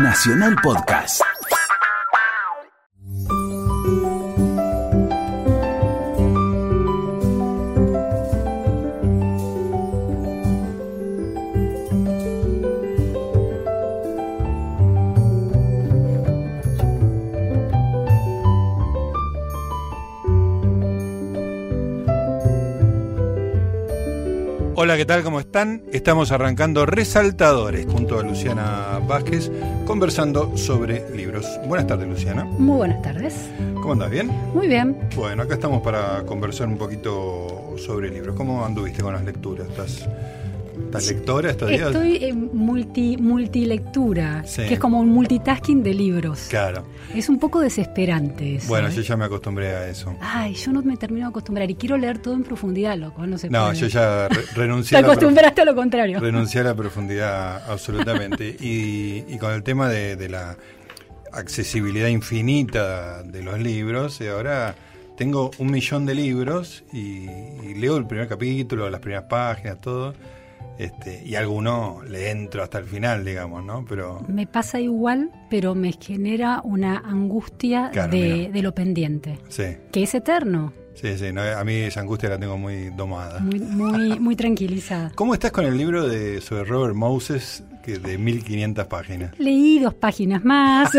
Nacional Podcast. Tal? ¿Cómo están? Estamos arrancando Resaltadores junto a Luciana Vázquez conversando sobre libros. Buenas tardes, Luciana. Muy buenas tardes. ¿Cómo andas? ¿Bien? Muy bien. Bueno, acá estamos para conversar un poquito sobre libros. ¿Cómo anduviste con las lecturas? ¿Estás, estás lectora? Estoy en multi, multilectura, Sí. que es como un multitasking de libros. Claro. Es un poco desesperante eso. Bueno, ¿eh? yo ya me acostumbré a eso. Ay, yo no me termino de acostumbrar y quiero leer todo en profundidad, loco, no se No, puede. yo ya re- renuncié Te a la prof- acostumbraste a lo contrario. Renuncié a la profundidad absolutamente. Y, y con el tema de, de la accesibilidad infinita de los libros, y ahora tengo un millón de libros y, y leo el primer capítulo, las primeras páginas, todo. Este, y alguno le entro hasta el final, digamos, ¿no? Pero Me pasa igual, pero me genera una angustia Claro, de, de lo pendiente, sí, que es eterno, sí, sí. no, a mí esa angustia la tengo muy domada. muy, muy, muy tranquilizada. ¿Cómo estás con el libro de sobre Robert Moses, que de 1500 páginas? Leí dos páginas más,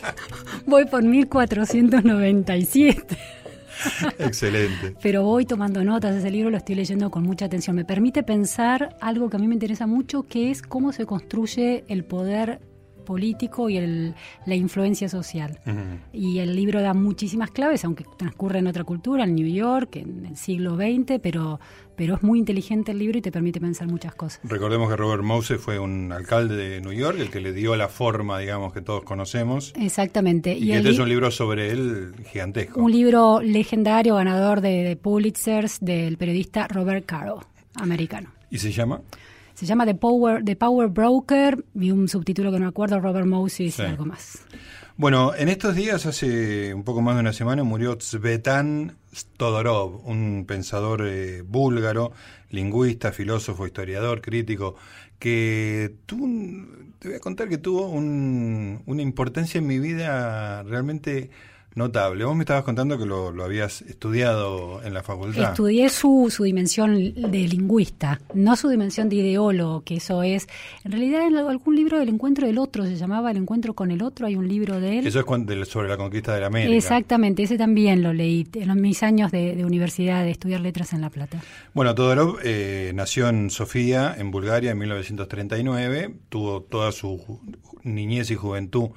voy por 1497. Excelente. Pero voy tomando notas, ese libro lo estoy leyendo con mucha atención. Me permite pensar algo que a mí me interesa mucho, que es cómo se construye el poder político y el- la influencia social. Ujú. Y el libro da muchísimas claves, aunque transcurre en otra cultura, en New York, en el siglo XX, pero, pero es muy inteligente el libro y te permite pensar muchas cosas. Recordemos que Robert Moses fue un alcalde de New York, el que le dio la forma, digamos, que todos conocemos. Exactamente. Y, el este es un libro sobre él gigantesco. un libro legendario, ganador de, de Pulitzers, del periodista Robert Caro, americano. ¿Y se llama? Se llama The Power, The Power Broker y un subtítulo que no acuerdo, Robert Moses Sí. y algo más. Bueno, en estos días, hace un poco más de una semana, murió Tzvetan Stodorov, un pensador eh, búlgaro, lingüista, filósofo, historiador, crítico, que tuvo, un- te voy a contar que tuvo un- una importancia en mi vida realmente notable. Vos me estabas contando que lo, lo habías estudiado en la facultad. Estudié su, su dimensión de lingüista, no su dimensión de ideólogo, que eso es. En realidad, en algún libro del encuentro del otro se llamaba El encuentro con el otro, hay un libro de él. Eso es sobre la conquista de la América. Exactamente, ese también lo leí en los- mis años de, de universidad, de estudiar letras en La Plata. Bueno, Todorov eh, nació en Sofía, en Bulgaria, en 1939. Tuvo toda su niñez y juventud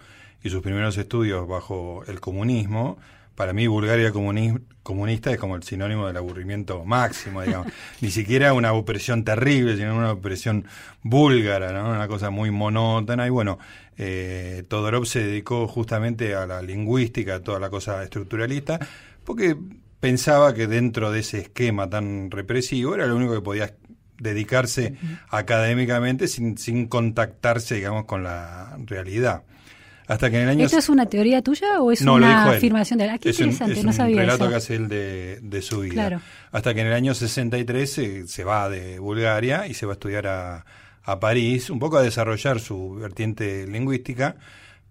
y sus primeros estudios bajo el comunismo. Para mí, Bulgaria comuni- comunista es como el sinónimo del aburrimiento máximo, digamos. Ni siquiera una opresión terrible, sino una opresión búlgara, ¿no? Una cosa muy monótona. Y bueno, eh, Todorov se dedicó justamente a la lingüística, a toda la cosa estructuralista, porque pensaba que dentro de ese esquema tan represivo era lo único que podía dedicarse académicamente sin, sin contactarse, digamos, con la realidad. Hasta que en el año... ¿Esto es una teoría tuya o es No, una afirmación de él? Ah, qué es un, interesante, es no un sabía relato eso. que hace él de, de su vida. Claro. Hasta que en el año 63 se, se va de Bulgaria y se va a estudiar a, a París, un poco a desarrollar su vertiente lingüística,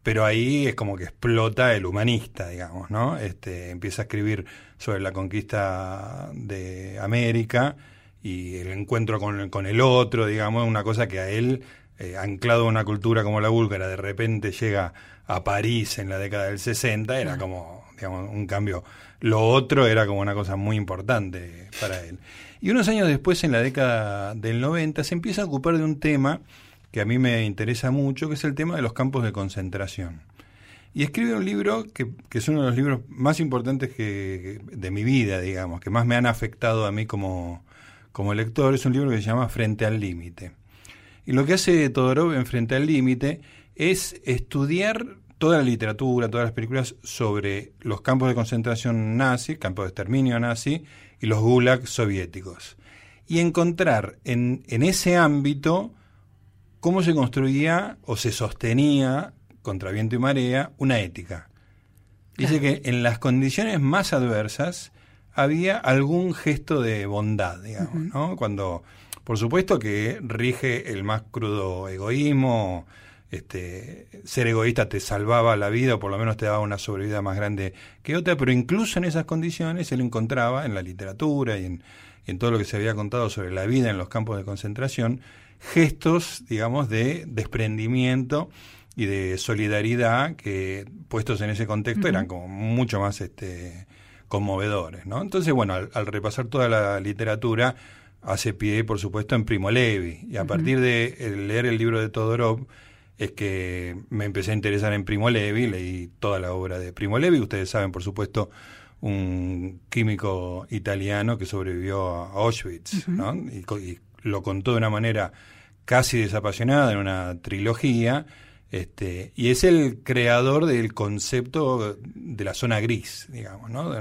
pero ahí es como que explota el humanista, digamos, ¿no? Este, empieza a escribir sobre la conquista de América y el encuentro con, con el otro, digamos, una cosa que a él, eh, anclado a una cultura como la búlgara, de repente llega a París en la década del 60, era como, digamos, un cambio. Lo otro era como una cosa muy importante para él. Y unos años después, en la década del 90, se empieza a ocupar de un tema que a mí me interesa mucho, que es el tema de los campos de concentración. Y escribe un libro que, que es uno de los libros más importantes que, que- de mi vida, digamos, que más me han afectado a mí como, como lector. Es un libro que se llama Frente al Límite. Y lo que hace Todorov en Frente al Límite es estudiar toda la literatura, todas las películas sobre los campos de concentración nazi, campos de exterminio nazi y los gulags soviéticos. Y encontrar en, en ese ámbito cómo se construía o se sostenía contra viento y marea una ética. Dice que en las condiciones más adversas había algún gesto de bondad, digamos, ¿no? Cuando, por supuesto que rige el más crudo egoísmo, este, ser egoísta te salvaba la vida o por lo menos te daba una sobrevida más grande que otra, pero incluso en esas condiciones él encontraba en la literatura y en, en todo lo que se había contado sobre la vida en los campos de concentración gestos, digamos, de desprendimiento y de solidaridad que puestos en ese contexto eran como mucho más este conmovedores, ¿no? Entonces, bueno, al, repasar toda la literatura hace pie, por supuesto, en Primo Levi. Y a partir de leer el libro de Todorov es que me empecé a interesar en Primo Levi, leí toda la obra de Primo Levi, ustedes saben, por supuesto, un químico italiano que sobrevivió a Auschwitz, ¿no? Y, y, lo contó de una manera casi desapasionada en una trilogía, este, y es el creador del concepto de la zona gris, digamos, ¿no?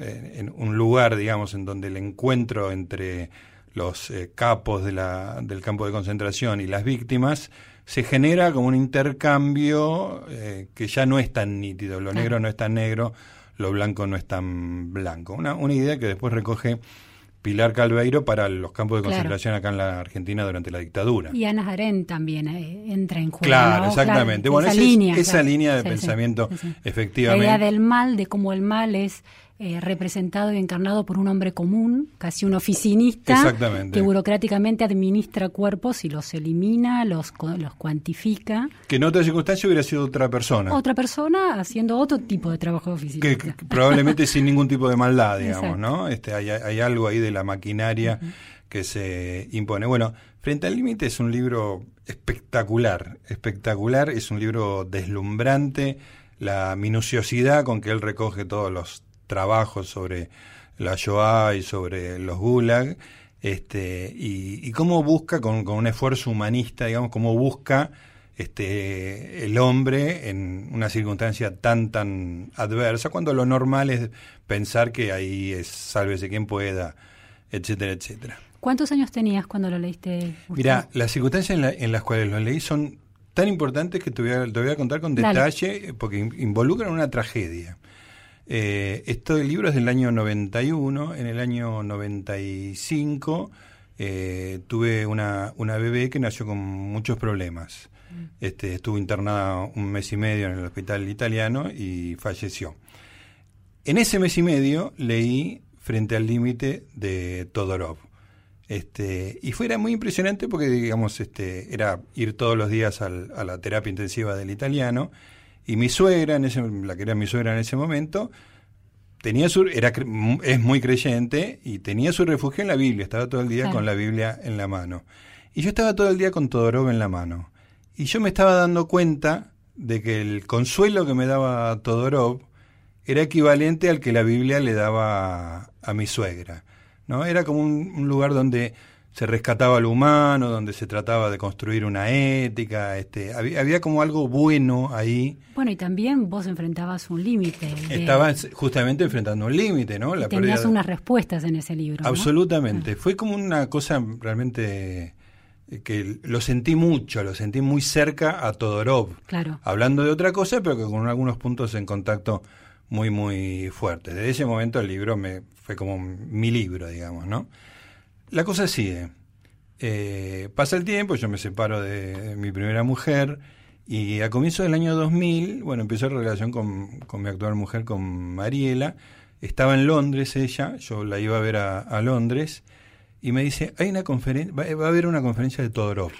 En, un lugar, digamos, en donde el encuentro entre los eh, capos de la, del campo de concentración y las víctimas se genera como un intercambio eh, que ya no es tan nítido, lo negro no es tan negro, lo blanco no es tan blanco. Una, una idea que después recoge Pilar Calveiro para los campos de concentración acá en la Argentina durante la dictadura. Y Ana Arendt también eh, entra en juego. Claro, exactamente. bueno, esa, línea, esa línea de pensamiento, efectivamente. La idea del mal, de cómo el mal es eh, representado y encarnado por un hombre común, casi un oficinista, que burocráticamente administra cuerpos y los elimina, los, los cuantifica. Que en otra circunstancia hubiera sido otra persona. Otra persona haciendo otro tipo de trabajo de oficina. Que, probablemente sin ningún tipo de maldad, digamos, ¿no? Este, hay, hay, algo ahí de la maquinaria que se impone. Bueno, Frente al Límite es un libro espectacular, espectacular, es un libro deslumbrante, la minuciosidad con que él recoge todos los trabajos sobre la Shoah y sobre los Gulag, este, y, cómo busca, con, un esfuerzo humanista, digamos, cómo busca este, el hombre en una circunstancia tan, tan adversa, cuando lo normal es pensar que ahí es sálvese quien pueda, etcétera, etcétera. ¿Cuántos años tenías cuando lo leíste? Mira, las circunstancias en, las cuales lo leí son tan importantes que te voy a, te voy a contar con detalle, porque involucran una tragedia. Eh, esto del libro es del año 91. En el año 95 eh, tuve una, una bebé que nació con muchos problemas. Mm. Este, estuvo internada un mes y medio en el hospital italiano y falleció. En ese mes y medio leí Frente al límite de Todorov. Este, y fue muy impresionante porque, digamos, este, era ir todos los días a la terapia intensiva del italiano y mi suegra, en ese, la que era mi suegra en ese momento, tenía su, era, es muy creyente y tenía su refugio en la Biblia, estaba todo el día con la Biblia en la mano. Y yo estaba todo el día con Todorov en la mano. Y yo me estaba dando cuenta de que el consuelo que me daba Todorov era equivalente al que la Biblia le daba a, mi suegra. ¿no? Era como un lugar donde se rescataba lo humano, donde se trataba de construir una ética, este, había, como algo bueno ahí. Bueno, y también vos enfrentabas un límite. Estabas justamente enfrentando un límite, ¿no? La tenías unas respuestas en ese libro. Absolutamente. Ah. Fue como una cosa realmente eh, que lo sentí mucho, lo sentí muy cerca a Todorov. Claro. Hablando de otra cosa, pero que con algunos puntos en contacto muy, muy fuertes. Desde ese momento el libro me fue como mi libro, digamos, ¿no? La cosa sigue. Eh, pasa el tiempo, yo me separo de, mi primera mujer y a comienzo del año 2000, bueno, empezó la relación con, mi actual mujer, con Mariela. Estaba en Londres ella, yo la iba a ver a, Londres y me dice, hay una conferencia, va, a haber una conferencia de Todorov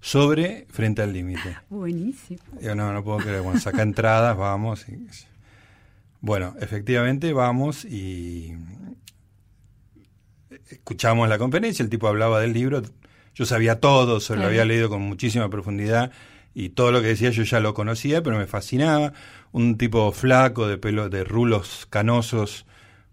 sobre Frente al Límite. Buenísimo. Yo no, no puedo creer, bueno, saca entradas, vamos. bueno, efectivamente vamos y escuchamos la conferencia, el tipo hablaba del libro, yo sabía todo, se lo había leído con muchísima profundidad y todo lo que decía yo ya lo conocía, pero me fascinaba. Un tipo flaco, de pelo, de rulos canosos,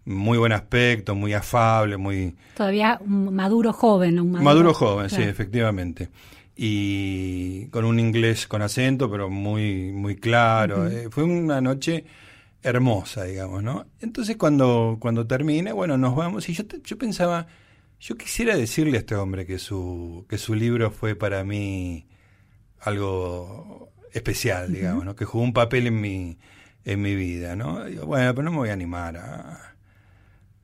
muy buen aspecto, muy afable, muy... Todavía un maduro joven. Un maduro, joven, sí, efectivamente. Y con un inglés con acento, pero muy, muy claro. Eh, fue una noche hermosa, digamos, ¿no? Entonces cuando, cuando termina, bueno, nos vamos y yo, yo pensaba, yo quisiera decirle a este hombre que su, que su libro fue para mí algo especial, digamos, ¿no? Que jugó un papel en mi, en mi vida, ¿no? bueno, pero no me voy a animar a...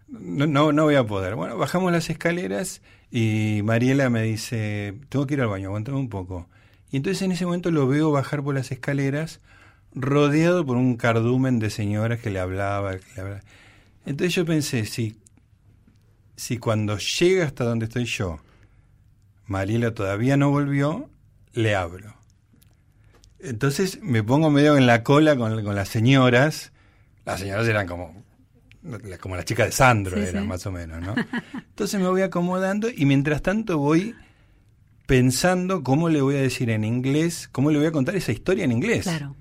No, no, no voy a poder. Bueno, bajamos las escaleras y Mariela me dice, tengo que ir al baño, aguantame un poco. Y Y entonces en ese momento lo veo bajar por las escaleras, rodeado por un cardumen de señoras que le hablaba, que le hablaba. Entonces yo pensé, si, si cuando llega hasta donde estoy yo, Mariela todavía no volvió, le hablo. Entonces me pongo medio en la cola con, con las señoras. Las señoras eran como como la chica de Sandro, eran más o menos, ¿no? Entonces me voy acomodando y mientras tanto voy pensando cómo le voy a decir en inglés, cómo le voy a contar esa historia en inglés. Claro.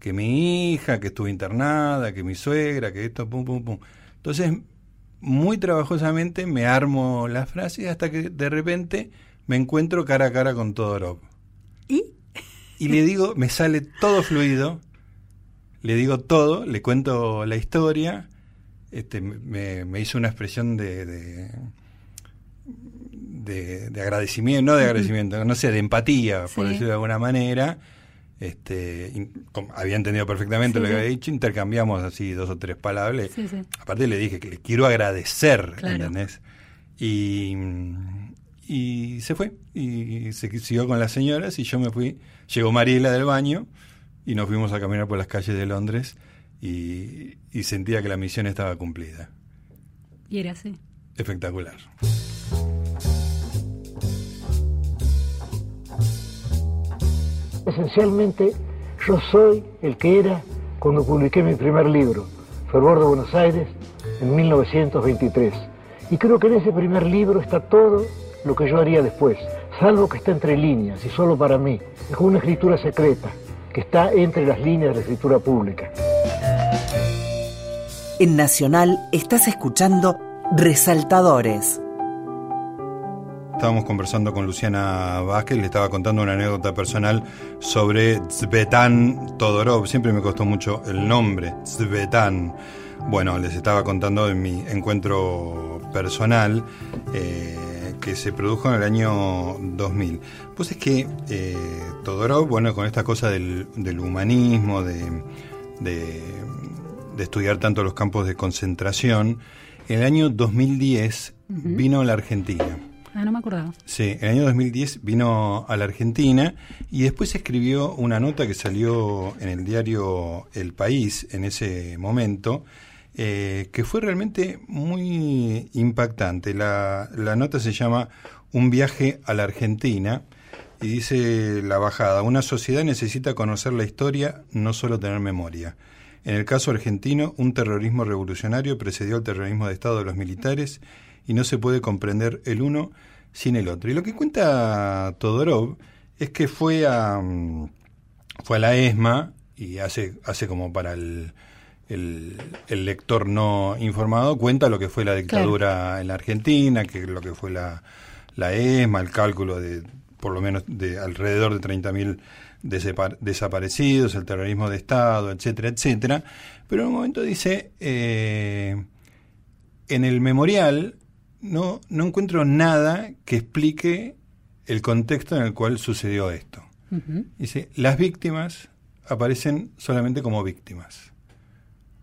Que mi hija, que estuvo internada, que mi suegra, que esto, pum, pum, pum. Entonces, muy trabajosamente me armo las frases hasta que de repente me encuentro cara a cara con Todorov. ¿Y? Y le digo, me sale todo fluido, le digo todo, le cuento la historia, este, me, hizo una expresión de, de, agradecimiento, no de agradecimiento, no sé, de empatía, por decirlo de alguna manera. Este, había entendido perfectamente lo que había dicho, intercambiamos así dos o tres palabras. Aparte le dije que le quiero agradecer, ¿entendés? Y, y se fue, y se siguió con las señoras y yo me fui. Llegó Mariela del baño y nos fuimos a caminar por las calles de Londres y, y sentía que la misión estaba cumplida. Y era así. Espectacular. Esencialmente, yo soy el que era cuando publiqué mi primer libro, Fervor de Buenos Aires, en 1923. Y creo que en ese primer libro está todo lo que yo haría después, salvo que está entre líneas y solo para mí. Es como una escritura secreta que está entre las líneas de la escritura pública. En Nacional estás escuchando Resaltadores Estábamos conversando con Luciana Vázquez, le estaba contando una anécdota personal sobre Zvetan Todorov. Siempre me costó mucho el nombre, Zvetan. Bueno, les estaba contando en mi encuentro personal eh, que se produjo en el año 2000. Pues es que eh, Todorov, bueno, con esta cosa del, humanismo, de, de, de, estudiar tanto los campos de concentración, en el año 2010 vino a la Argentina Ah, no me acordaba. Sí, en el año 2010 vino a la Argentina y después escribió una nota que salió en el diario El País en ese momento, eh, que fue realmente muy impactante. La, la nota se llama Un viaje a la Argentina y dice la bajada, una sociedad necesita conocer la historia, no solo tener memoria. En el caso argentino, un terrorismo revolucionario precedió al terrorismo de Estado de los militares y no se puede comprender el uno sin el otro. Y lo que cuenta Todorov es que fue a, mm, fue a la ESMA y hace, hace como para el, el, lector no informado, cuenta lo que fue la dictadura en la Argentina, que lo que fue la, la ESMA, el cálculo de por lo menos de alrededor de 30.000 desaparecidos, el terrorismo de Estado, etcétera, etcétera. Pero en un momento dice, eh, en el memorial no, no encuentro nada que explique el contexto en el cual sucedió esto. Dice, las víctimas aparecen solamente como víctimas.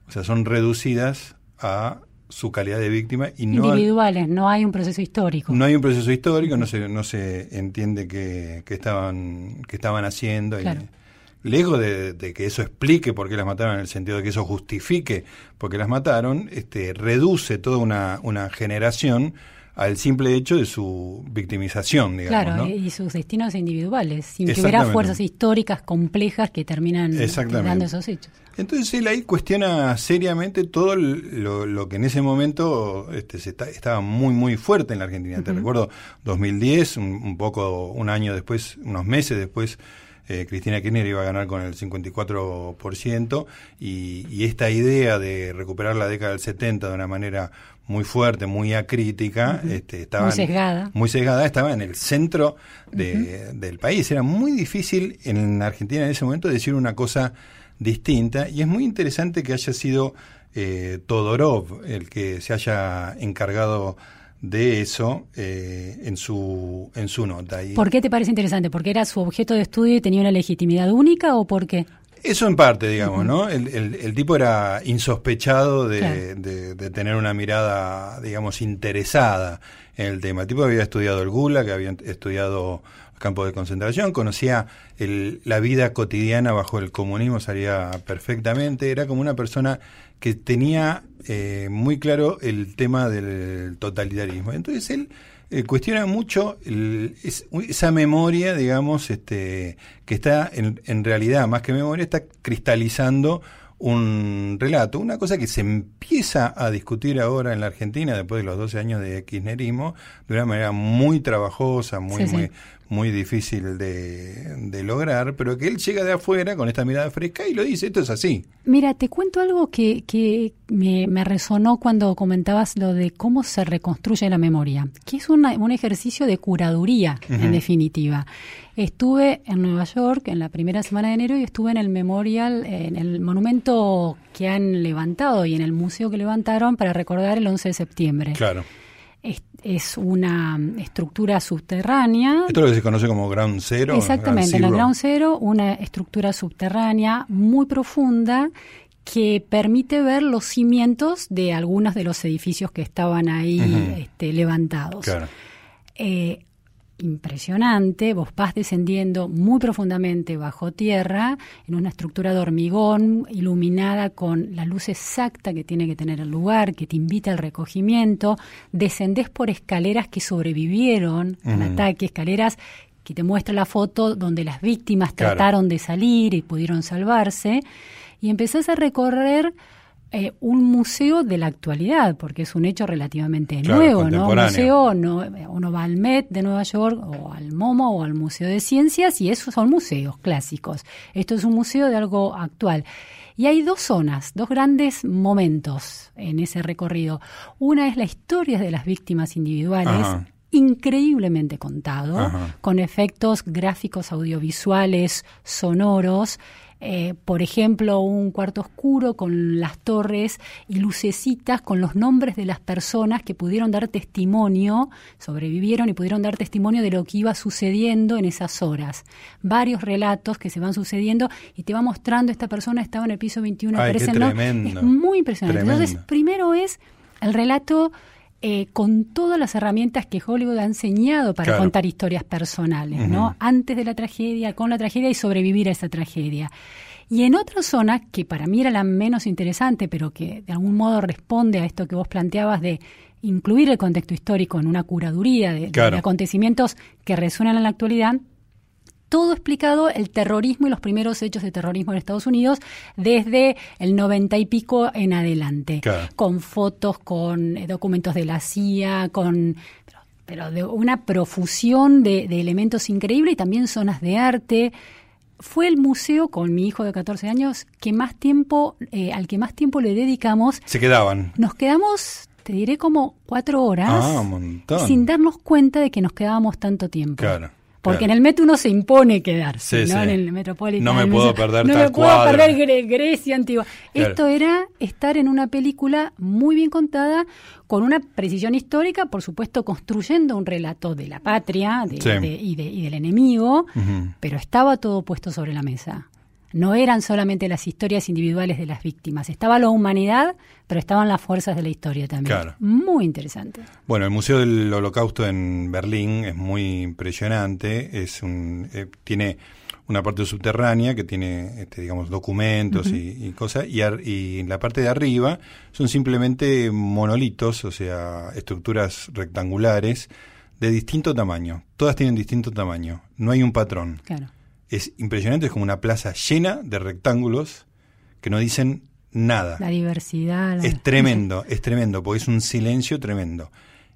O sea, son reducidas a su calidad de víctima y no individuales, no hay un proceso histórico. No hay un proceso histórico, no se, no se entiende qué, estaban, qué estaban haciendo. Lejos de, que eso explique por qué las mataron, en el sentido de que eso justifique por qué las mataron, este, reduce toda una, una generación al simple hecho de su victimización, digamos. Claro, y sus destinos individuales, sin que hubiera fuerzas históricas complejas que terminan dando esos hechos. Entonces él ahí cuestiona seriamente todo lo, que en ese momento este, se estaba muy, muy fuerte en la Argentina. Te recuerdo 2010, un, poco, un año después, unos meses después, eh, Cristina Kirchner iba a ganar con el 54% y, y esta idea de recuperar la década del 70 de una manera muy fuerte, muy acrítica, este, estaba muy sesgada. muy sesgada, estaba en el centro de, del país. Era muy difícil en Argentina en ese momento decir una cosa distinta y es muy interesante que haya sido eh, Todorov el que se haya encargado de eso eh, en su en su nota. ¿Por qué te parece interesante? ¿Porque era su objeto de estudio y tenía una legitimidad única o por qué? Eso en parte, digamos, ¿no? El, el, tipo era insospechado de, de, tener una mirada, digamos, interesada en el tema. El tipo había estudiado el Gula, que había estudiado campos de concentración, conocía la vida cotidiana bajo el comunismo, salía perfectamente, era como una persona que tenía eh, muy claro el tema del totalitarismo. Entonces él eh, cuestiona mucho esa memoria, digamos, este, que está en, en realidad, más que memoria, está cristalizando un relato, una cosa que se empieza a discutir ahora en la Argentina después de los 12 años de kirchnerismo de una manera muy trabajosa, muy, muy, muy difícil de, lograr, pero que él llega de afuera con esta mirada fresca y lo dice, esto es así. Mira, te cuento algo que, que me, resonó cuando comentabas lo de cómo se reconstruye la memoria, que es un ejercicio de curaduría, en definitiva. Estuve en Nueva York en la primera semana de enero y estuve en el memorial, en el monumento que han levantado y en el museo que levantaron para recordar el 11 de septiembre. Claro es, una estructura subterránea. Esto es lo que se conoce como Ground Zero. Exactamente, en el Ground Zero, una estructura subterránea muy profunda que permite ver los cimientos de algunos de los edificios que estaban ahí este, levantados. Claro. Eh, impresionante, vos vas descendiendo muy profundamente bajo tierra, en una estructura de hormigón iluminada con la luz exacta que tiene que tener el lugar, que te invita al recogimiento, descendés por escaleras que sobrevivieron al ataque, escaleras que te muestra la foto donde las víctimas trataron de salir y pudieron salvarse, y empezás a recorrer eh, un museo de la actualidad, porque es un hecho relativamente nuevo, ¿no? Un museo, no, uno va al Met de Nueva York o al MoMA o al Museo de Ciencias y esos son museos clásicos. Esto es un museo de algo actual. Y hay dos zonas, dos grandes momentos en ese recorrido. Una es la historia de las víctimas individuales, increíblemente contado, con efectos gráficos, audiovisuales, sonoros, eh, por ejemplo, un cuarto oscuro con las torres y lucecitas con los nombres de las personas que pudieron dar testimonio, sobrevivieron y pudieron dar testimonio de lo que iba sucediendo en esas horas. Varios relatos que se van sucediendo y te va mostrando esta persona estaba en el piso 21, Ay, Es muy impresionante. Entonces, primero es el relato eh, con todas las herramientas que Hollywood ha enseñado para contar historias personales, ¿no? Antes de la tragedia, con la tragedia y sobrevivir a esa tragedia. Y en otra zona, que para mí era la menos interesante, pero que de algún modo responde a esto que vos planteabas de incluir el contexto histórico en una curaduría de acontecimientos que resuenan en la actualidad, todo explicado el terrorismo y los primeros hechos de terrorismo en Estados Unidos desde el noventa y pico en adelante, con fotos, con eh, documentos de la CIA, con pero de una profusión de, elementos increíbles y también zonas de arte. Fue el museo con mi hijo de 14 años que más tiempo, eh, al que más tiempo le dedicamos. Se quedaban. Nos quedamos te diré como cuatro horas ah, sin darnos cuenta de que nos quedábamos tanto tiempo. Claro. Porque en el metro uno se impone quedarse, ¿no? En el Metropolitano. No me puedo perder no me puedo perder Grecia antigua. Esto era estar en una película muy bien contada, con una precisión histórica, por supuesto, construyendo un relato de la patria y, del enemigo, pero estaba todo puesto sobre la mesa no eran solamente las historias individuales de las víctimas, estaba la humanidad, pero estaban las fuerzas de la historia también. Muy interesante. Bueno, el Museo del Holocausto en Berlín es muy impresionante, es un, eh, tiene una parte subterránea que tiene, este, digamos, documentos y, cosas, y, y en la parte de arriba son simplemente monolitos, o sea, estructuras rectangulares de distinto tamaño. Todas tienen distinto tamaño, no hay un patrón. Claro es impresionante, es como una plaza llena de rectángulos que no dicen nada. La diversidad. Es tremendo, es tremendo, porque es un silencio tremendo.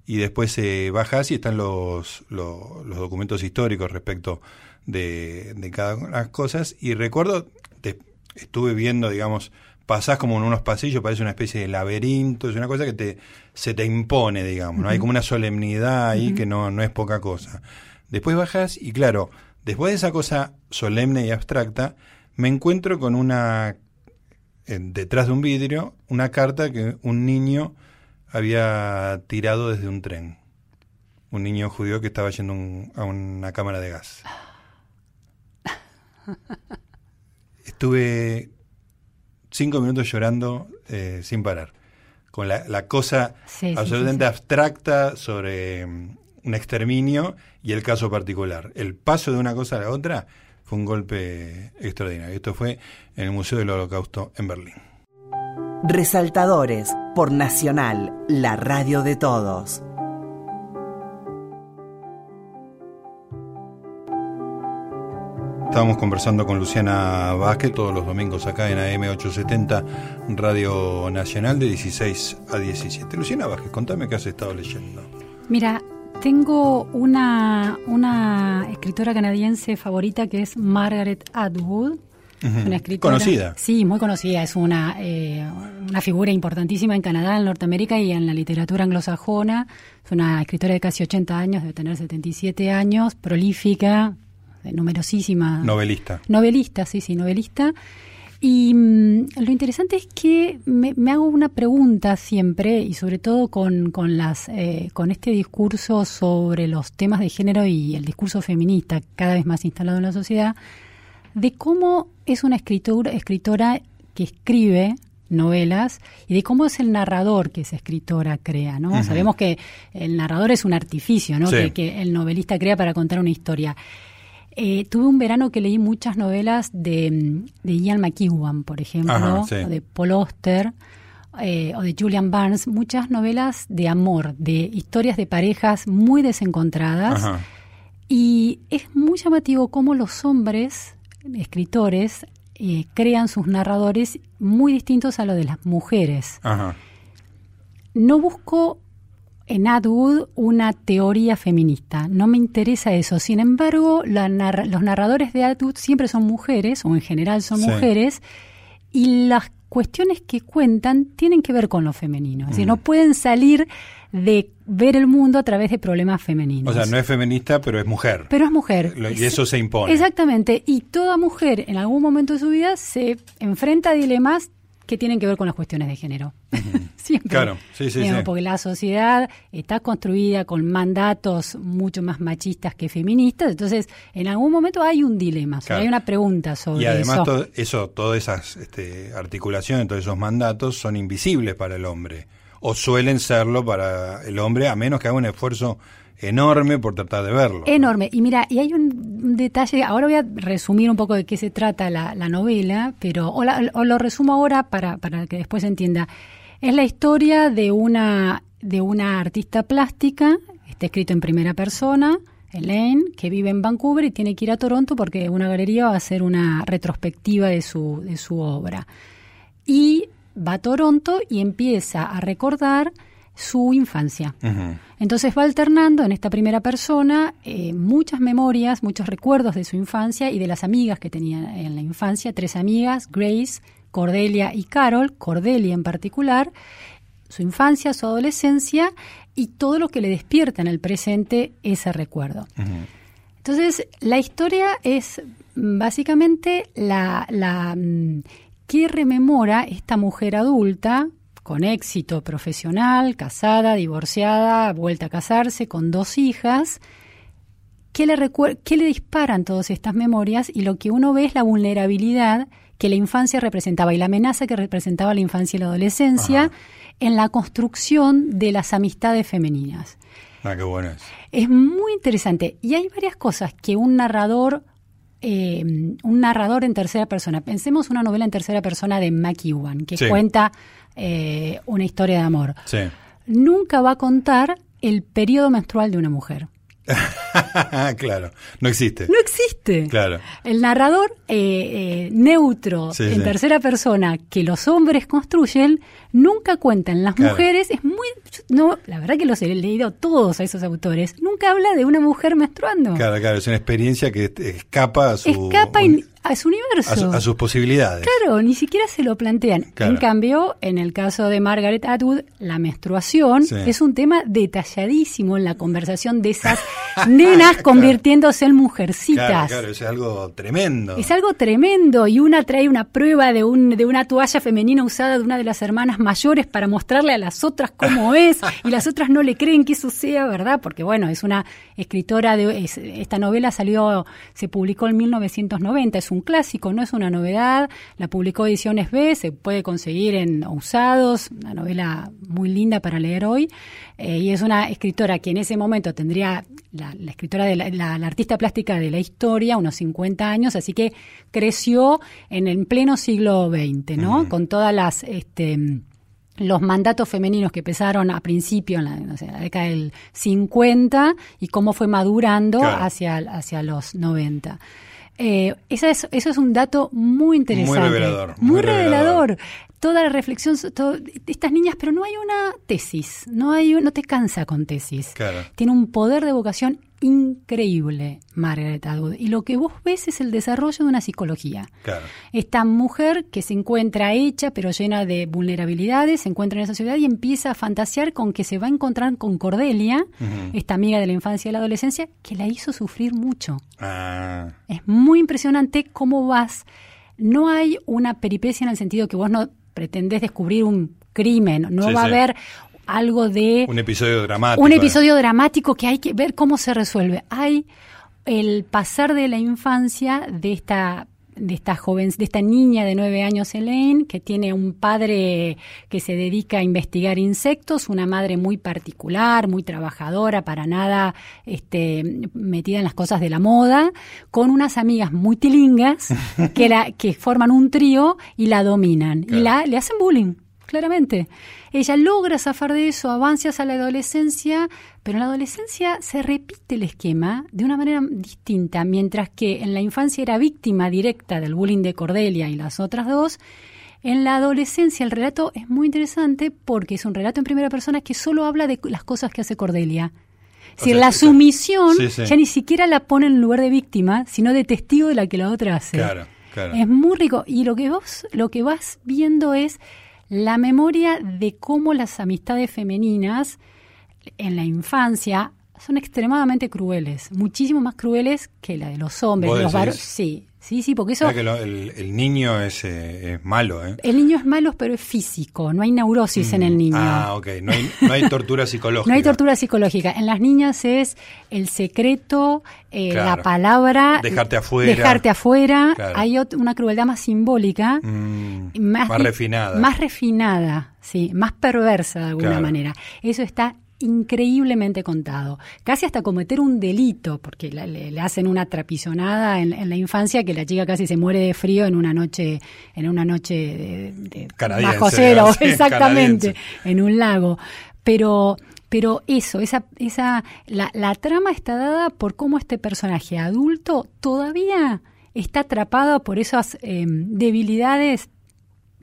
Y después eh, bajas y están los, los, documentos históricos respecto de, cada una de las cosas. Y recuerdo, te, estuve viendo, digamos, pasás como en unos pasillos, parece una especie de laberinto, es una cosa que te, se te impone, digamos, ¿no? Hay como una solemnidad ahí que no, no es poca cosa. Después bajas y claro, Después de esa cosa solemne y abstracta, me encuentro con una, detrás de un vidrio, una carta que un niño había tirado desde un tren. Un niño judío que estaba yendo a una cámara de gas. Estuve cinco minutos llorando eh, sin parar, con la, cosa absolutamente abstracta sobre un exterminio y el caso particular. El paso de una cosa a la otra fue un golpe extraordinario. Esto fue en el Museo del Holocausto en Berlín. Resaltadores por Nacional, la radio de todos. Estábamos conversando con Luciana Vázquez todos los domingos acá en AM870 Radio Nacional de 16 a 17. Luciana Vázquez, contame qué has estado leyendo. Mira, tengo una, una escritora canadiense favorita que es Margaret Atwood. Una escritora, conocida. Sí, muy conocida. Es una, eh, una figura importantísima en Canadá, en Norteamérica y en la literatura anglosajona. Es una escritora de casi 80 años, de tener 77 años, prolífica, numerosísima. Novelista. Novelista, sí, sí, novelista. Y mm, lo interesante es que me, hago una pregunta siempre, y sobre todo con, con, las, eh, con este discurso sobre los temas de género y el discurso feminista cada vez más instalado en la sociedad, de cómo es una escritora, escritora que escribe novelas y de cómo es el narrador que esa escritora crea, ¿no? Sabemos que el narrador es un artificio, ¿no? que, el novelista crea para contar una historia. Eh, tuve un verano que leí muchas novelas de, de Ian McEwan, por ejemplo, o de Paul Auster, eh, o de Julian Barnes, muchas novelas de amor, de historias de parejas muy desencontradas. Y es muy llamativo cómo los hombres, escritores, eh, crean sus narradores muy distintos a los de las mujeres. No busco en Atwood una teoría feminista. No me interesa eso. Sin embargo, los narradores de Atwood siempre son mujeres, o en general son mujeres, y las cuestiones que cuentan tienen que ver con lo femenino. Es decir, no mm. pueden salir de ver el mundo a través de problemas femeninos. O sea, no es feminista, pero es mujer. Pero es mujer. y eso se impone. Exactamente. Y toda mujer en algún momento de su vida se enfrenta a dilemas que tienen que ver con las cuestiones de género. Siempre. Claro, sí, sí, sí. Porque la sociedad está construida con mandatos mucho más machistas que feministas, entonces en algún momento hay un dilema, hay una pregunta sobre eso. Y además eso. Todo eso, todas esas este, articulaciones, todos esos mandatos son invisibles para el hombre, o suelen serlo para el hombre, a menos que haga un esfuerzo enorme por tratar de verlo. Enorme. Y mira, y hay un detalle, ahora voy a resumir un poco de qué se trata la, novela, pero o, lo resumo ahora para, para que después se entienda. Es la historia de una, de una artista plástica, está escrito en primera persona, Elaine, que vive en Vancouver y tiene que ir a Toronto porque una galería va a hacer una retrospectiva de su, de su obra. Y va a Toronto y empieza a recordar su infancia. Entonces va alternando en esta primera persona eh, muchas memorias, muchos recuerdos de su infancia y de las amigas que tenía en la infancia, tres amigas, Grace, Cordelia y Carol, Cordelia en particular, su infancia, su adolescencia y todo lo que le despierta en el presente ese recuerdo. Entonces, la historia es básicamente la, la mm, que rememora esta mujer adulta con éxito profesional, casada, divorciada, vuelta a casarse, con dos hijas, ¿qué le, qué le disparan todas estas memorias? Y lo que uno ve es la vulnerabilidad que la infancia representaba y la amenaza que representaba la infancia y la adolescencia en la construcción de las amistades femeninas. Ah, qué bueno es. Es muy interesante. Y hay varias cosas que un narrador eh, un narrador en tercera persona. Pensemos una novela en tercera persona de McEwan, que cuenta eh, una historia de amor. Nunca va a contar el periodo menstrual de una mujer. claro, no existe. No existe. Claro. El narrador eh, neutro en tercera persona que los hombres construyen nunca cuentan. Las mujeres es muy no, la verdad que los he leído todos a esos autores. Nunca habla de una mujer menstruando. Claro, claro, es una experiencia que escapa a su escapa a su universo. A, sus posibilidades. Claro, ni siquiera se lo plantean. En cambio, en el caso de Margaret Atwood, la menstruación es un tema detalladísimo en la conversación de esas nenas convirtiéndose en mujercitas. Claro, claro, es algo tremendo. Es algo tremendo. Y una trae una prueba de, un, de una toalla femenina usada de una de las hermanas mayores para mostrarle a las otras cómo es. y las otras no le creen que eso sea verdad, porque bueno, es una escritora de. esta novela salió, se publicó en 1990. Es es un clásico, no es una novedad. La publicó Ediciones B, se puede conseguir en usados, una novela muy linda para leer hoy. Eh, y es una escritora que en ese momento tendría la, escritora de la, artista plástica de la historia, unos 50 años, así que creció en el pleno siglo XX, ¿no? Con todas las este, los mandatos femeninos que empezaron a principio, en la, década del 50, y cómo fue madurando hacia, hacia los 90. Eh, eso es un dato muy interesante. Muy revelador. Muy, revelador. Toda la reflexión, de estas niñas, pero no hay una tesis, no hay, no te cansa con tesis. Tiene un poder de vocación increíble, Margaret Atwood. Y lo que vos ves es el desarrollo de una psicología. Esta mujer que se encuentra hecha, pero llena de vulnerabilidades, se encuentra en esa ciudad y empieza a fantasear con que se va a encontrar con Cordelia, esta amiga de la infancia y la adolescencia, que la hizo sufrir mucho. Ah. Es muy impresionante cómo vas. No hay una peripecia en el sentido que vos no pretendés descubrir un crimen, no va a haber algo de... Un episodio dramático. Un episodio dramático que hay que ver cómo se resuelve. Hay el pasar de la infancia de esta de esta joven, de esta niña de nueve años, Elaine, que tiene un padre que se dedica a investigar insectos, una madre muy particular, muy trabajadora, para nada este, metida en las cosas de la moda, con unas amigas muy tilingas que, la, que forman un trío y la dominan y la, le hacen bullying claramente. Ella logra zafar de eso, avanza a la adolescencia, pero en la adolescencia se repite el esquema de una manera distinta, mientras que en la infancia era víctima directa del bullying de Cordelia y las otras dos. En la adolescencia el relato es muy interesante porque es un relato en primera persona que solo habla de las cosas que hace Cordelia. Si la sumisión ya ni siquiera la pone en lugar de víctima, sino de testigo de la que la otra hace. Claro, claro. Es muy rico. Y lo que vos, lo que vas viendo es la memoria de cómo las amistades femeninas en la infancia son extremadamente crueles, muchísimo más crueles que la de los hombres, los varones. Sí, Sí, sí, porque eso... el, niño es, eh, es, malo, ¿eh? El niño es malo, pero es físico, no hay neurosis en el mm, niño. Ah, ok, no hay, no hay tortura psicológica. no hay tortura psicológica. En las niñas es el secreto, eh, la palabra... Dejarte afuera. Dejarte afuera. Hay una crueldad más simbólica. Mm, más, refinada. Más refinada, sí, más perversa de alguna manera. Eso está increíblemente contado, casi hasta cometer un delito, porque le, hacen una trapisonada en, la infancia que la chica casi se muere de frío en una noche, en una noche de, bajo cero, exactamente, en un lago. Pero pero eso, esa, esa, la, la, trama está dada por cómo este personaje adulto todavía está atrapado por esas eh, debilidades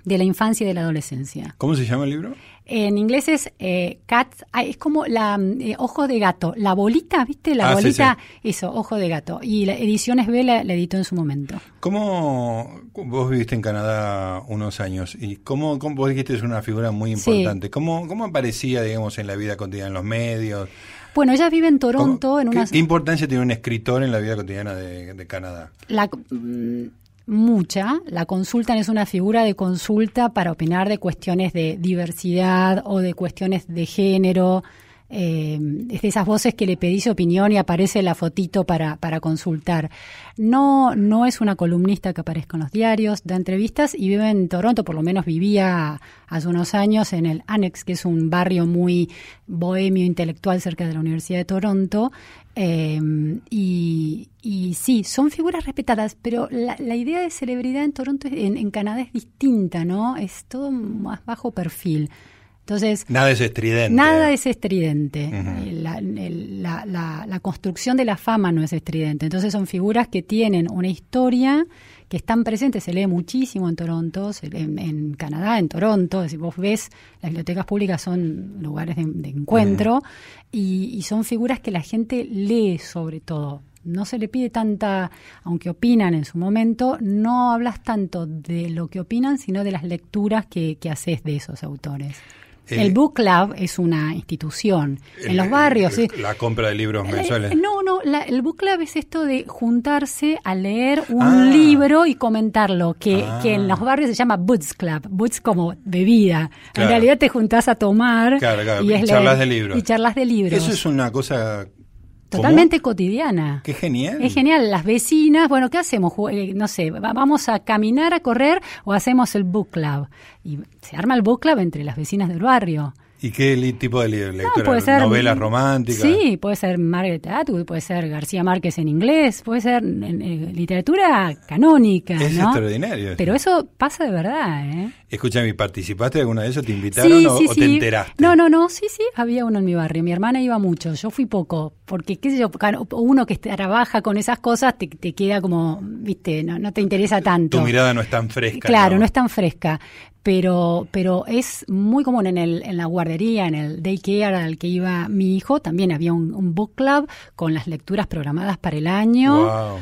de la infancia y de la adolescencia. ¿Cómo se llama el libro? En inglés es eh, cat, es como la eh, ojo de gato, la bolita, ¿viste? La ah, bolita, eso, ojo de gato. Y la Ediciones B la, editó en su momento. ¿Cómo vos viviste en Canadá unos años y cómo, cómo vos dijiste es una figura muy importante? ¿Cómo, ¿Cómo aparecía, digamos, en la vida cotidiana, en los medios? Bueno, ella vive en Toronto. En una... ¿Qué, importancia tiene un escritor en la vida cotidiana de, de Canadá? La, mucha. La consulta es una figura de consulta para opinar de cuestiones de diversidad o de cuestiones de género. Eh, es de esas voces que le pedís opinión y aparece la fotito para, para consultar. No, no es una columnista que aparezca en los diarios, da entrevistas y vive en Toronto, por lo menos vivía hace unos años en el Annex, que es un barrio muy bohemio intelectual cerca de la Universidad de Toronto, Em, y, sí, son figuras respetadas, pero la, idea de celebridad en Toronto, en, Canadá es distinta, ¿no? Es todo más bajo perfil. Entonces, nada es estridente. Nada es estridente. la, construcción de la fama no es estridente. Entonces son figuras que tienen una historia que están presentes, se lee muchísimo en Toronto, en, Canadá, en Toronto, es vos ves, las bibliotecas públicas son lugares de, encuentro y, son figuras que la gente lee sobre todo. No se le pide tanta, aunque opinan en su momento, no hablas tanto de lo que opinan, sino de las lecturas que, que haces de esos autores. El eh, Book Club es una institución en los barrios. La compra de libros eh, mensuales. no, no, el Book Club es esto de juntarse a leer un ah. libro y comentarlo, que, que en los ah. barrios se llama Boots Club, Boots como bebida. En realidad te juntás a tomar y, charlas de libros. Y charlas de libros. Eso es una cosa Totalmente cotidiana. Qué genial. Es genial. Las vecinas, bueno, ¿qué hacemos? Eh, no sé, vamos a caminar, a correr o hacemos el book club. Y se arma el book club entre las vecinas del barrio. ¿Y qué tipo de lectura? puede ser, ¿Novelas románticas? Sí, puede ser Margaret Atwood, puede ser García Márquez en inglés, puede ser literatura canónica. Es extraordinario. Pero eso pasa de verdad, ¿eh? Escúchame, ¿participaste de alguna de esas? ¿Te invitaron o, te enteraste? No, no, no, sí, sí, había uno en mi barrio. Mi hermana iba mucho, yo fui poco, porque, qué sé yo, uno que trabaja con esas cosas te, queda como, viste, no, no te interesa tanto. Tu mirada no es tan fresca. Claro, no, no es tan fresca pero, pero es muy común en, el, en la guardería, en el daycare al que iba mi hijo, también había un, un book club con las lecturas programadas para el año. Wow.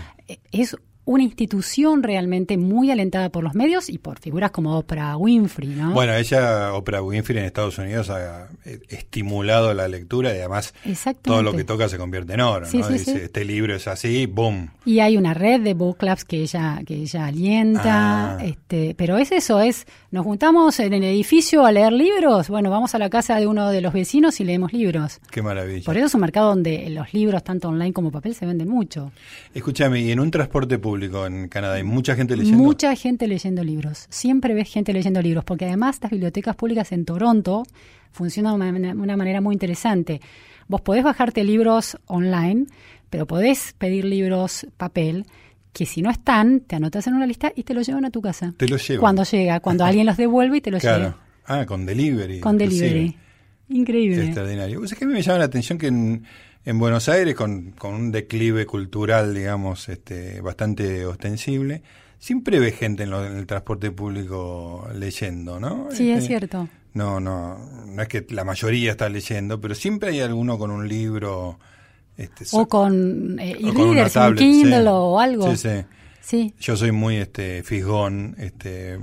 Es una institución realmente muy alentada por los medios y por figuras como Oprah Winfrey, ¿no? Bueno, ella, Oprah Winfrey en Estados Unidos ha eh, estimulado la lectura y además todo lo que toca se convierte en oro, ¿no? Dice, este libro es así, boom. Y hay una red de book clubs que ella, que ella alienta, ah. este, pero es eso, es, nos juntamos en el edificio a leer libros, bueno, vamos a la casa de uno de los vecinos y leemos libros. Qué maravilla. Por eso es un mercado donde los libros, tanto online como papel, se venden mucho. Escúchame, y en un transporte público, en Canadá. ¿Hay mucha gente leyendo? Mucha gente leyendo libros. Siempre ves gente leyendo libros, porque además estas bibliotecas públicas en Toronto funcionan de una, manera muy interesante. Vos podés bajarte libros online, pero podés pedir libros papel que si no están, te anotas en una lista y te los llevan a tu casa. Te los llevan. Cuando llega, cuando alguien los devuelve y te los lleva. Ah, con delivery. Con delivery. Increíble. Extraordinario. es que a mí me llama la atención que en, en Buenos Aires, con, con, un declive cultural, digamos, este, bastante ostensible, siempre ve gente en, el transporte público leyendo, ¿no? Sí, es este, cierto. No, no, no es que la mayoría está leyendo, pero siempre hay alguno con un libro. Este, o con eh, un Kindle o algo. Sí, sí. Sí. Yo soy muy este fisgón, este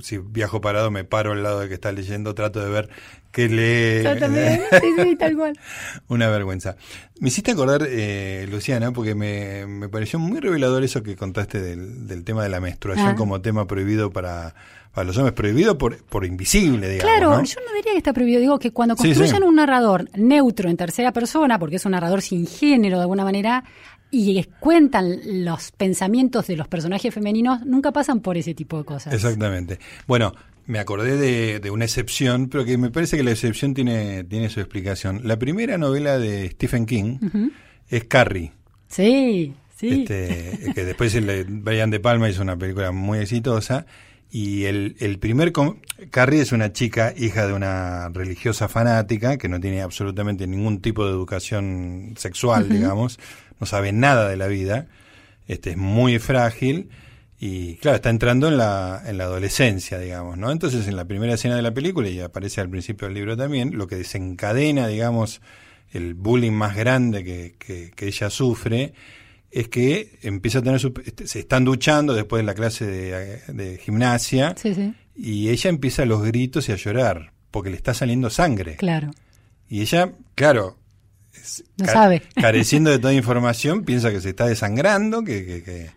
si viajo parado me paro al lado de que está leyendo, trato de ver qué lee. Yo también, sí, tal cual. Una vergüenza. Me hiciste acordar, eh, Luciana, porque me, me, pareció muy revelador eso que contaste del, del tema de la menstruación ah. como tema prohibido para, para los hombres, prohibido por, por invisible, digamos. Claro, yo no diría que está prohibido, digo que cuando construyen un narrador neutro en tercera persona, porque es un narrador sin género de alguna manera, y cuentan los pensamientos de los personajes femeninos, nunca pasan por ese tipo de cosas. Exactamente. Bueno, me acordé de, una excepción, pero que me parece que la excepción tiene, tiene su explicación. La primera novela de Stephen King es Carrie. Sí, sí. Este, que después el, Brian De Palma hizo una película muy exitosa. Y el, el primer... Carrie es una chica, hija de una religiosa fanática, que no tiene absolutamente ningún tipo de educación sexual, digamos no sabe nada de la vida, este, es muy frágil y claro, está entrando en la, en la adolescencia, digamos, ¿no? Entonces en la primera escena de la película, y aparece al principio del libro también, lo que desencadena, digamos, el bullying más grande que, que, ella sufre, es que empieza a tener su, este, se están duchando después de la clase de, de gimnasia y ella empieza a los gritos y a llorar porque le está saliendo sangre. Claro. Y ella, claro, no sabe. careciendo de toda información, piensa que se está desangrando, que,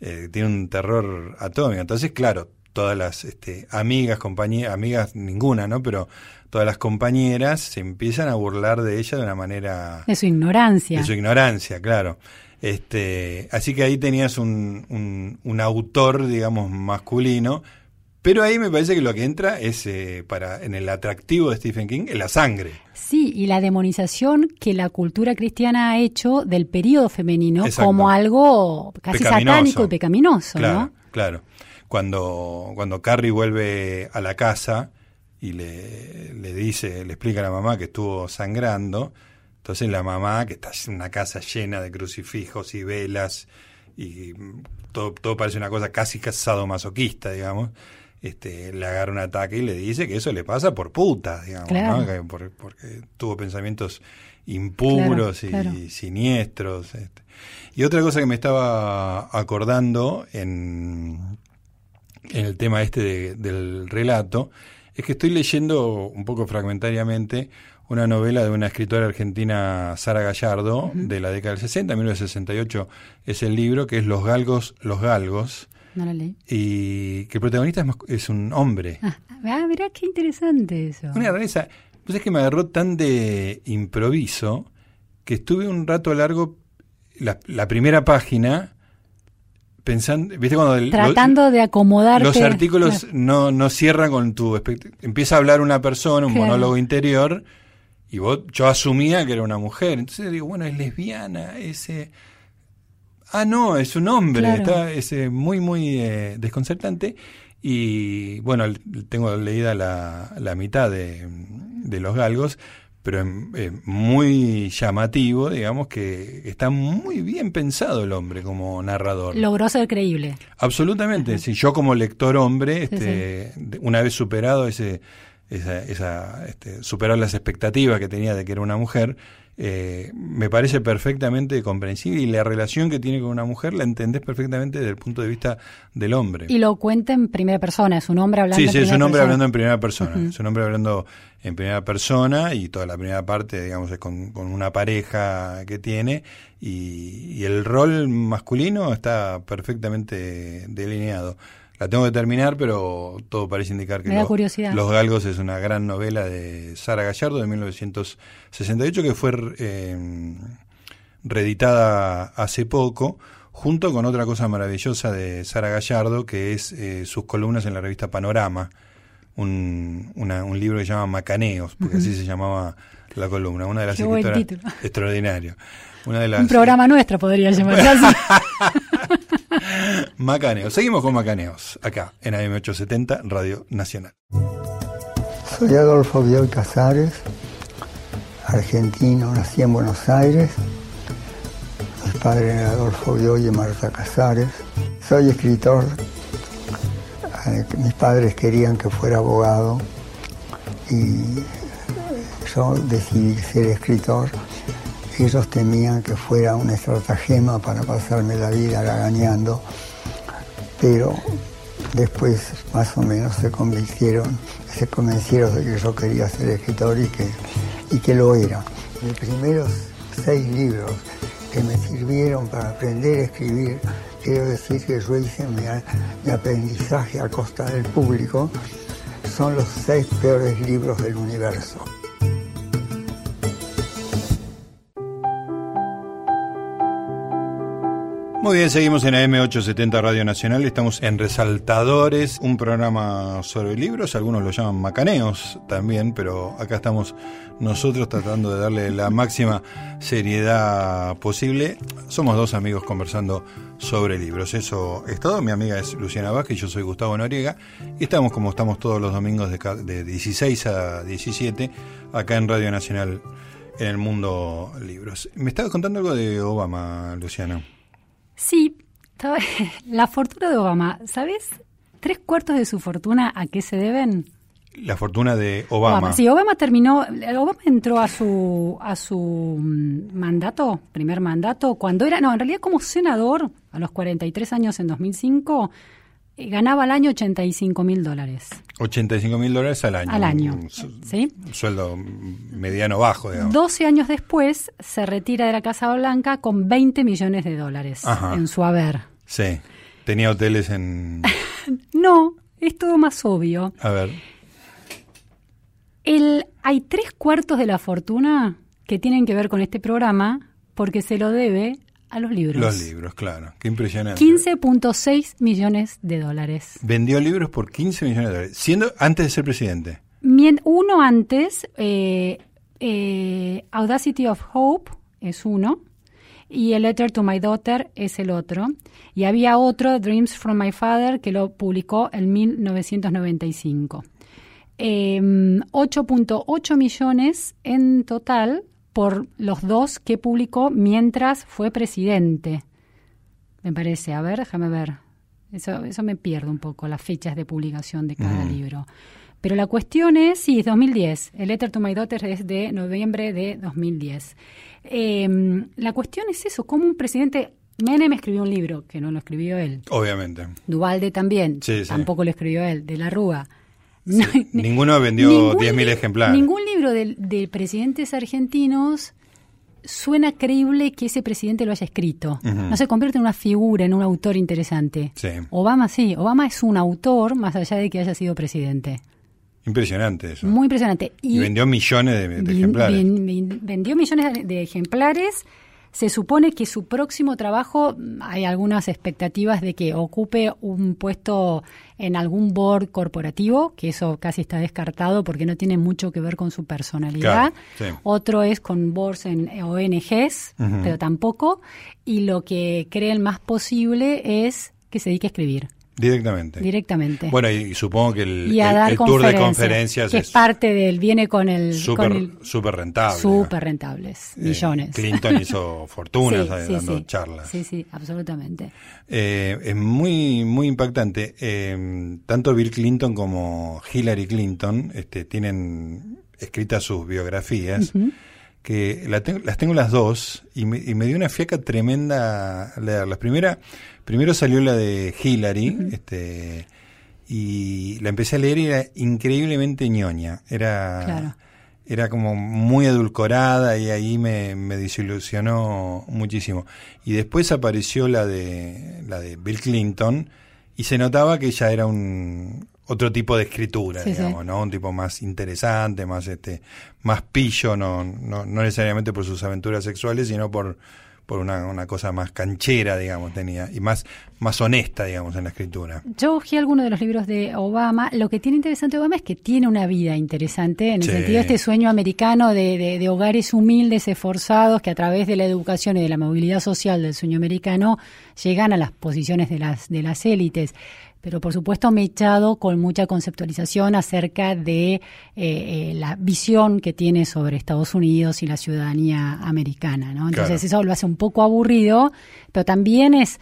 eh, tiene un terror atómico. Entonces, claro, todas las este, amigas, compañeras, amigas ninguna, ¿no? Pero todas las compañeras se empiezan a burlar de ella de una manera... De su ignorancia. De su ignorancia, claro. Este, así que ahí tenías un, un, un autor, digamos, masculino, pero ahí me parece que lo que entra es eh, para en el atractivo de Stephen King, en la sangre. Sí, y la demonización que la cultura cristiana ha hecho del periodo femenino como algo casi satánico y pecaminoso. Claro, claro. Cuando, cuando Carrie vuelve a la casa y le, le dice, le explica a la mamá que estuvo sangrando, entonces la mamá, que está en una casa llena de crucifijos y velas, y todo, todo parece una cosa casi masoquista, digamos, este, le agarra un ataque y le dice que eso le pasa por puta, digamos, ¿no? porque tuvo pensamientos impuros y, siniestros. Este. Y otra cosa que me estaba acordando en, en el tema este del relato es que estoy leyendo un poco fragmentariamente una novela de una escritora argentina, Sara Gallardo, de la década del 60, 1968 es el libro, que es Los Galgos, Los Galgos, no la leí. Y que el protagonista es, un hombre. Ah, ah, mirá qué interesante eso. Una rareza. Pues es que me agarró tan de improviso que estuve un rato largo, la, la primera página, pensando, ¿viste cuando tratando de acomodar los artículos no, no cierran con tu empieza a hablar una persona, un monólogo interior y vos yo asumía que era una mujer, entonces digo, bueno, es lesbiana, ese Ah, no, es un hombre, está es muy muy eh, desconcertante y bueno, tengo leída la, la mitad de, de Los Galgos pero es muy llamativo, digamos, que está muy bien pensado el hombre como narrador. Logró ser creíble. Absolutamente. Si yo como lector hombre, este, una vez superado ese, esa, esa este, superar las expectativas que tenía de que era una mujer, eh, me parece perfectamente comprensible y la relación que tiene con una mujer la entendés perfectamente desde el punto de vista del hombre. Y lo cuenta en primera persona, es un hombre hablando sí, en sí, es un hombre hablando en primera persona, es un hombre hablando en primera persona y toda la primera parte, digamos, es con, una pareja que tiene y, y el rol masculino está perfectamente delineado. La tengo que terminar, pero todo parece indicar que Los Galgos es una gran novela de Sara Gallardo de 1968 que fue eh, reeditada hace poco, junto con otra cosa maravillosa de Sara Gallardo, que es eh, sus columnas en la revista Panorama, un, un libro que se llama Macaneos, porque así se llamaba la columna, una de las escritoras extraordinario. Una de las, un programa nuestro podría llamarse así. Macaneos. Seguimos con Macaneos, acá en AM870, Radio Nacional. Soy Adolfo Bioy Casares, argentino, nací en Buenos Aires. Mi padre era Adolfo Bioy y Marta Casares. Soy escritor. Eh, mis padres querían que fuera abogado y yo decidí ser escritor ellos temían que fuera un estratagema para pasarme la vida regañando, pero después más o menos se convencieron, se convencieron de que yo quería ser escritor y que, y que lo era. Mis primeros seis libros que me sirvieron para aprender a escribir, quiero decir que yo hice mi aprendizaje a costa del público, son los seis peores libros del universo. Muy bien, seguimos en AM870 Radio Nacional. Estamos en Resaltadores, un programa sobre libros. Algunos lo llaman macaneos también, pero acá estamos nosotros tratando de darle la máxima seriedad posible. Somos dos amigos conversando sobre libros. Eso es todo. Mi amiga es Luciana Vázquez yo soy Gustavo Noriega. Y estamos como estamos todos los domingos de, de 16 a 17 acá en Radio Nacional en el mundo libros. Me estabas contando algo de Obama, Luciana. Sí, la fortuna de Obama, ¿sabes? ¿Tres cuartos de su fortuna a qué se deben? La fortuna de Obama. Sí, Obama terminó, Obama entró a su a su mm, mandato, primer mandato, cuando era, no, en realidad como senador, a los 43 años en 2005, eh, ganaba al año 85 mil dólares. 85 mil dólares al año. Al año, ¿sí? Un sueldo mediano bajo, digamos. 12 años después se retira de la Casa Blanca con 20 millones de dólares en su haber. Sí. ¿Tenía hoteles en...? no, es todo más obvio. A ver. El, hay tres cuartos de la fortuna que tienen que ver con este programa porque se lo debe a los libros. Los libros, claro. Qué impresionante. 15.6 millones de dólares. Vendió libros por 15 millones de dólares, siendo antes de ser presidente. Uno antes, eh, eh, Audacity of Hope es uno, y A Letter to My Daughter es el otro. Y había otro, Dreams from My Father, que lo publicó en 1995. 8.8 em, millones en total por los dos que publicó mientras fue presidente. Me parece, a ver, déjame ver. Eso, eso me pierdo un poco, las fechas de publicación de cada libro. Pero la cuestión es, sí, es 2010. El Letter to My Daughter es de noviembre de 2010. Em, la cuestión es eso, cómo un presidente... Menem escribió un libro, que no lo escribió él. Obviamente. Duvalde también, tampoco lo escribió él. De la Rúa, ninguno vendió 10.000 ejemplares. Ningún libro de, presidentes argentinos suena creíble que ese presidente lo haya escrito. No se convierte en una figura, en un autor interesante. Obama sí, Obama es un autor más allá de que haya sido presidente. Impresionante eso. Muy impresionante. Y, vendió millones de, ejemplares. vendió millones de, ejemplares. Se supone que su próximo trabajo, hay algunas expectativas de que ocupe un puesto en algún board corporativo, que eso casi está descartado porque no tiene mucho que ver con su personalidad. Otro es con boards en ONGs, pero tampoco. Y lo que creen más posible es que se dedique a escribir. Directamente. Directamente. Bueno, y, supongo que el, el, tour de conferencias que es, parte del, viene con el... Súper rentable. Súper rentables, eh, millones. Clinton hizo fortunas dando charlas. Sí, sí, absolutamente. Eh, es muy, muy impactante. Eh, tanto Bill Clinton como Hillary Clinton este, tienen escritas sus biografías. que las tengo las dos y me, y me dio una fiaca tremenda leerlas. Primera, Primero salió la de Hillary, este, y la empecé a leer y era increíblemente ñoña. Era, era como muy edulcorada y ahí me, me desilusionó muchísimo. Y después apareció la de, la de Bill Clinton y se notaba que ella era un otro tipo de escritura, digamos, ¿no? Un tipo más interesante, más este, más pillo, no, no, no necesariamente por sus aventuras sexuales, sino por por una, una, cosa más canchera, digamos, tenía, y más, más honesta, digamos, en la escritura. Yo ojé algunos de los libros de Obama. Lo que tiene interesante Obama es que tiene una vida interesante, en el sentido de este sueño americano de, de, hogares humildes, esforzados, que a través de la educación y de la movilidad social del sueño americano llegan a las posiciones de las, de las élites pero por supuesto me he echado con mucha conceptualización acerca de eh, eh, la visión que tiene sobre Estados Unidos y la ciudadanía americana, ¿no? Entonces eso lo hace un poco aburrido, pero también es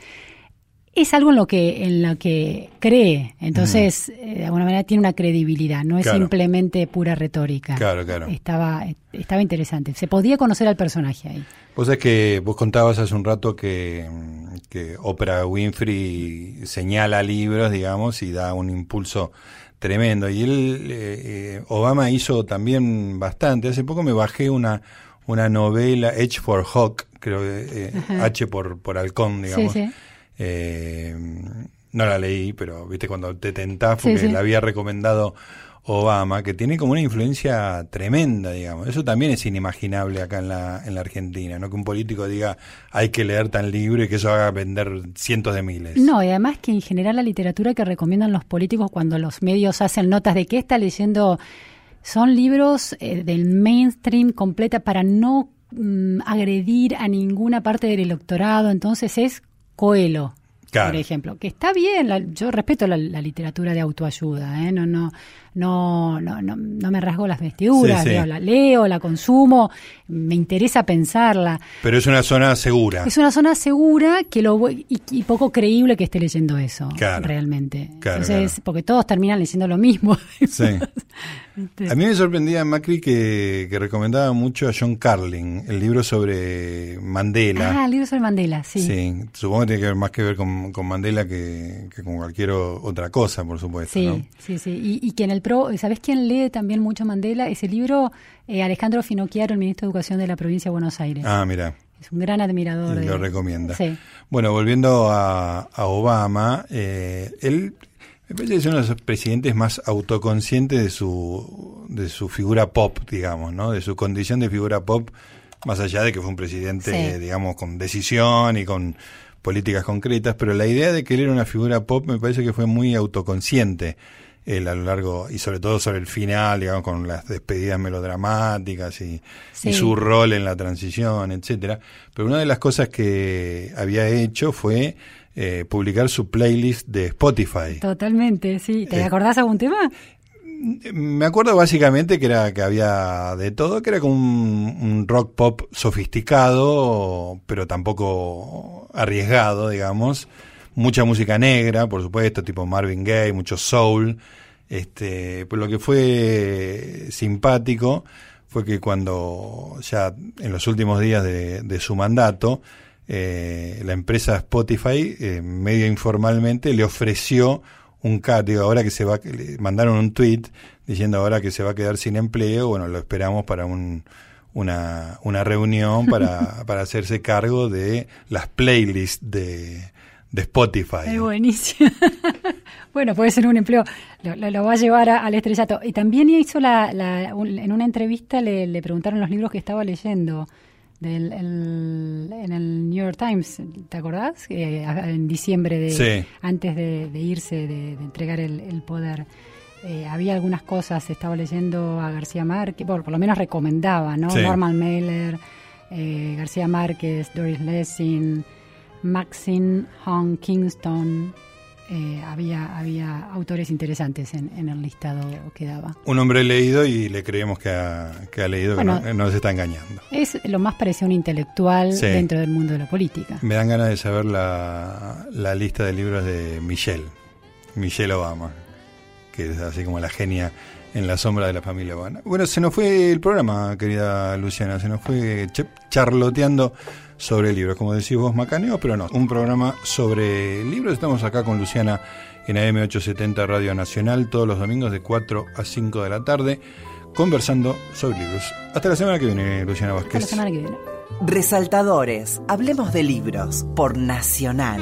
es algo en lo que en lo que cree, entonces eh, de alguna manera tiene una credibilidad, no es simplemente pura retórica. Claro, claro. Estaba estaba interesante, se podía conocer al personaje ahí. Vos es que vos contabas hace un rato que, que Oprah Winfrey señala libros, digamos, y da un impulso tremendo. Y él, eh, eh, Obama hizo también bastante. Hace poco me bajé una una novela, H for Hawk, creo que H por, por halcón, digamos. Sí, sí. Eh, no la leí, pero viste cuando te tentás porque la había recomendado Obama, que tiene como una influencia tremenda, digamos. Eso también es inimaginable acá en la, en la Argentina, ¿no? Que un político diga hay que leer tan libro y que eso haga vender cientos de miles. No, y además que en general la literatura que recomiendan los políticos cuando los medios hacen notas de qué está leyendo son libros eh, del mainstream completa para no mm, agredir a ninguna parte del electorado, entonces es Coelho, por ejemplo, que está bien, yo respeto la, literatura de autoayuda, ¿eh? no, no, no, no, no, no me rasgo las vestiduras, la leo, la consumo, me interesa pensarla. Pero es una zona segura. Es una zona segura que lo y, y poco creíble que esté leyendo eso, realmente. Entonces, porque todos terminan leyendo lo mismo. Sí. A mí me sorprendía Macri que, que, recomendaba mucho a John Carlin, el libro sobre Mandela. Ah, el libro sobre Mandela, sí. Sí, supongo que tiene que ver más que ver con, con Mandela que, que, con cualquier otra cosa, por supuesto. Sí, sí, sí. Y, y, que en el pro, ¿sabés quién lee también mucho Mandela? Ese libro, eh, Alejandro Finocchiaro, el ministro de Educación de la provincia de Buenos Aires. Ah, mira. Es un gran admirador. Y lo recomienda. Sí. Bueno, volviendo a, a Obama, eh, él me parece que es uno de los presidentes más autoconscientes de su, de su figura pop, digamos, ¿no? De su condición de figura pop, más allá de que fue un presidente, digamos, con decisión y con políticas concretas, pero la idea de que él era una figura pop me parece que fue muy autoconsciente él a lo largo, y sobre todo sobre el final, digamos, con las despedidas melodramáticas y, y su rol en la transición, etcétera. Pero una de las cosas que había hecho fue eh, publicar su playlist de Spotify. Totalmente, sí. ¿Te eh, acordás algún tema? Me acuerdo básicamente que era que había de todo, que era como un, rock pop sofisticado, pero tampoco arriesgado, digamos. Mucha música negra, por supuesto, tipo Marvin Gaye, mucho soul. Este, pero lo que fue simpático fue que cuando ya en los últimos días de su mandato, eh, la empresa Spotify, eh, medio informalmente, le ofreció un cat, ahora que se va, le mandaron un tweet diciendo ahora que se va a quedar sin empleo, bueno, lo esperamos para un, una, una reunión para, para hacerse cargo de las playlists de, de Spotify. Es buenísimo. Bueno, puede ser un empleo, lo, va a llevar al estrellato. Y también hizo la, en una entrevista le, preguntaron los libros que estaba leyendo del, en el New York Times, ¿te acordás? en diciembre, de, antes de, irse, de, entregar el, poder. Eh, había algunas cosas, estaba leyendo a García Márquez, por lo menos recomendaba, ¿no? Norman Mailer, eh, García Márquez, Doris Lessing, Maxine Hong Kingston, eh, había, había autores interesantes en, el listado que daba. Un hombre leído y le creemos que ha, leído, que no, nos está engañando. Es lo más parecido a un intelectual dentro del mundo de la política. Me dan ganas de saber la, la lista de libros de Michelle, Michelle Obama, que es así como la genia en la sombra de la familia Obama. Bueno, se nos fue el programa, querida Luciana, se nos fue charloteando sobre libros. Como decís vos, Macaneo, pero no. Un programa sobre libros. Estamos acá con Luciana en AM870 Radio Nacional todos los domingos de 4 a 5 de la tarde conversando sobre libros. Hasta la semana que viene, Luciana Vázquez. Hasta la semana que viene. Resaltadores. Hablemos de libros por Nacional.